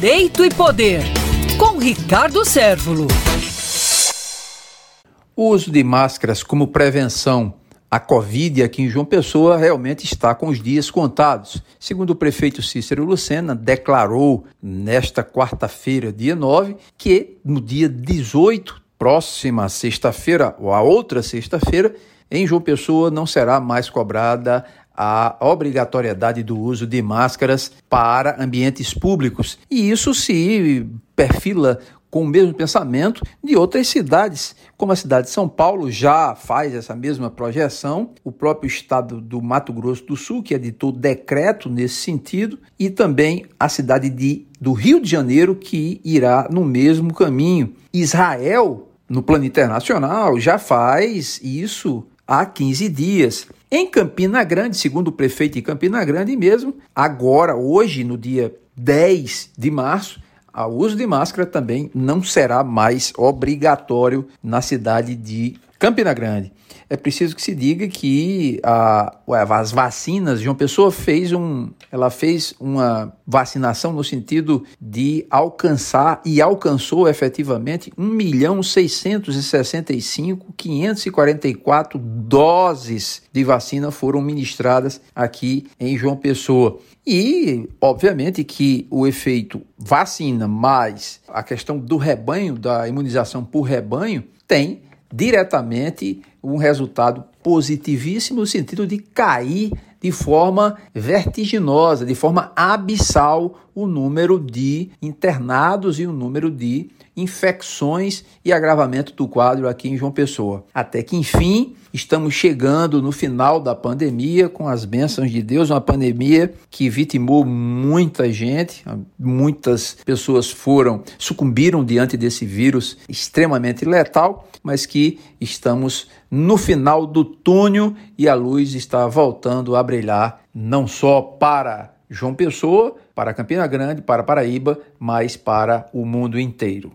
Direito e Poder, com Ricardo Sérvulo. O uso de máscaras como prevenção à Covid aqui em João Pessoa realmente está com os dias contados. Segundo o prefeito Cícero Lucena, declarou nesta quarta-feira, dia 9, que no dia 18, próxima sexta-feira, ou a outra sexta-feira, em João Pessoa não será mais cobrada a obrigatoriedade do uso de máscaras para ambientes públicos. E isso se perfila com o mesmo pensamento de outras cidades, como a cidade de São Paulo já faz essa mesma projeção, o próprio estado do Mato Grosso do Sul, que editou decreto nesse sentido, e também a cidade de, do Rio de Janeiro, que irá no mesmo caminho. Israel, no plano internacional, já faz isso há 15 dias. Em Campina Grande, segundo o prefeito de Campina Grande mesmo, agora, hoje, no dia 10 de março, o uso de máscara também não será mais obrigatório na cidade de Campina Grande. É preciso que se diga que a, as vacinas, João Pessoa fez um, ela fez uma vacinação no sentido de alcançar e alcançou efetivamente 1 milhão 665 544 doses de vacina foram ministradas aqui em João Pessoa. E, obviamente, que o efeito vacina mais a questão do rebanho, da imunização por rebanho, tem diretamente um resultado positivíssimo no sentido de cair de forma vertiginosa, de forma abissal o número de internados e o número de infecções e agravamento do quadro aqui em João Pessoa. Até que, enfim, estamos chegando no final da pandemia, com as bênçãos de Deus, uma pandemia que vitimou muita gente, muitas pessoas foram, sucumbiram diante desse vírus extremamente letal, mas que estamos no final do túnel e a luz está voltando a brilhar, não só para João Pessoa, para Campina Grande, para Paraíba, mas para o mundo inteiro.